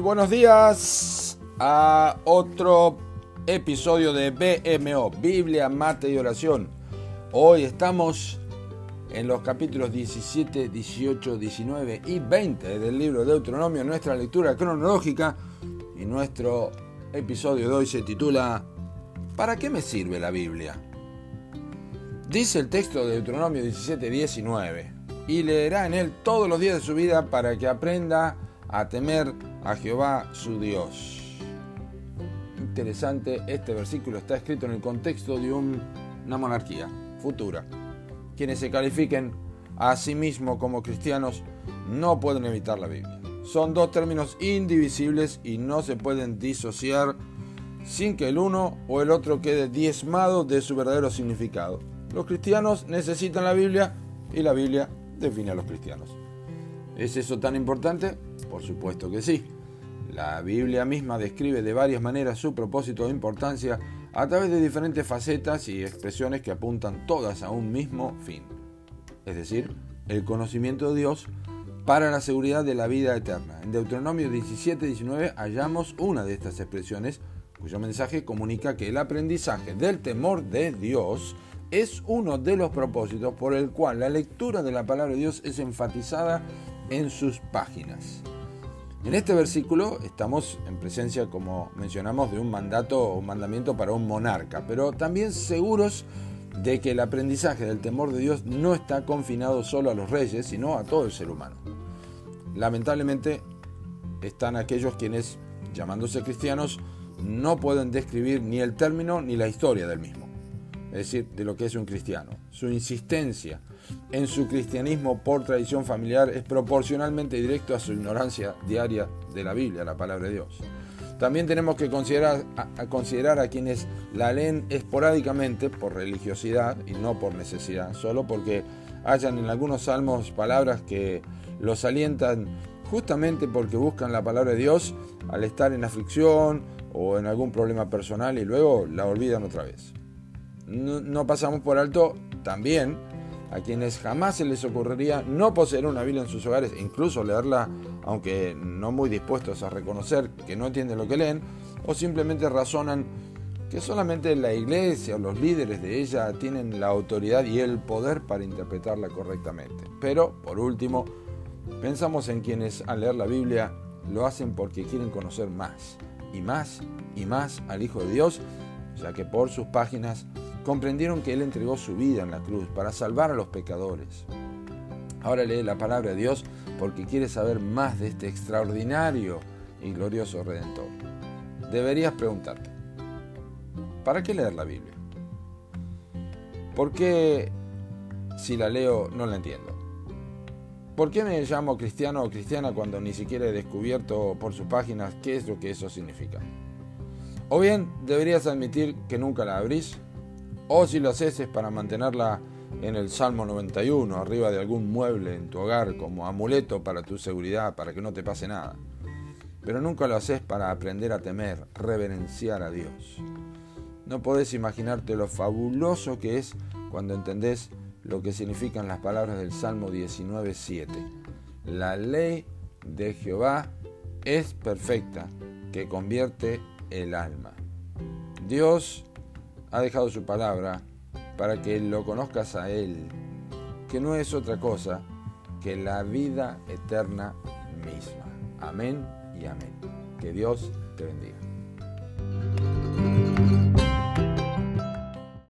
buenos días a otro episodio de BMO, Biblia, Mate y Oración. Hoy estamos en los capítulos 17, 18, 19 y 20 del libro de Deuteronomio, nuestra lectura cronológica y nuestro episodio de hoy se titula ¿Para qué me sirve la Biblia? Dice el texto de Deuteronomio 17, 19 y leerá en él todos los días de su vida para que aprenda a temer a Jehová su Dios. Interesante, este versículo está escrito en el contexto de una monarquía futura. Quienes se califiquen a sí mismos como cristianos no pueden evitar la Biblia. Son dos términos indivisibles y no se pueden disociar sin que el uno o el otro quede diezmado de su verdadero significado. Los cristianos necesitan la Biblia y la Biblia define a los cristianos. ¿Es eso tan importante? Por supuesto que sí. La Biblia misma describe de varias maneras su propósito e importancia a través de diferentes facetas y expresiones que apuntan todas a un mismo fin, es decir, el conocimiento de Dios para la seguridad de la vida eterna. En Deuteronomio 17-19 hallamos una de estas expresiones cuyo mensaje comunica que el aprendizaje del temor de Dios es uno de los propósitos por el cual la lectura de la palabra de Dios es enfatizada en sus páginas. En este versículo estamos en presencia, como mencionamos, de un mandato o un mandamiento para un monarca, pero también seguros de que el aprendizaje del temor de Dios no está confinado solo a los reyes, sino a todo el ser humano. Lamentablemente están aquellos quienes, llamándose cristianos, no pueden describir ni el término ni la historia del mismo, es decir, de lo que es un cristiano. Su insistencia en su cristianismo por tradición familiar es proporcionalmente directo a su ignorancia diaria de la Biblia, la palabra de Dios. También tenemos que considerar a, considerar a quienes la leen esporádicamente por religiosidad y no por necesidad, solo porque hayan en algunos salmos palabras que los alientan justamente porque buscan la palabra de Dios al estar en aflicción o en algún problema personal y luego la olvidan otra vez. No pasamos por alto también a quienes jamás se les ocurriría no poseer una Biblia en sus hogares, incluso leerla, aunque no muy dispuestos a reconocer que no entienden lo que leen, o simplemente razonan que solamente la iglesia o los líderes de ella tienen la autoridad y el poder para interpretarla correctamente. Pero, por último, pensamos en quienes al leer la Biblia lo hacen porque quieren conocer más, y más, y más al Hijo de Dios, ya que por sus páginas comprendieron que Él entregó su vida en la cruz para salvar a los pecadores. Ahora lee la palabra de Dios porque quiere saber más de este extraordinario y glorioso Redentor. Deberías preguntarte, ¿para qué leer la Biblia? ¿Por qué si la leo no la entiendo? ¿Por qué me llamo cristiano o cristiana cuando ni siquiera he descubierto por sus páginas qué es lo que eso significa? O bien deberías admitir que nunca la abrís o si lo haces es para mantenerla en el Salmo 91, arriba de algún mueble en tu hogar como amuleto para tu seguridad, para que no te pase nada. Pero nunca lo haces para aprender a temer, reverenciar a Dios. No podés imaginarte lo fabuloso que es cuando entendés lo que significan las palabras del Salmo 19.7. La ley de Jehová es perfecta, que convierte el alma. Dios ha dejado su palabra para que lo conozcas a Él, que no es otra cosa que la vida eterna misma. Amén y amén. Que Dios te bendiga.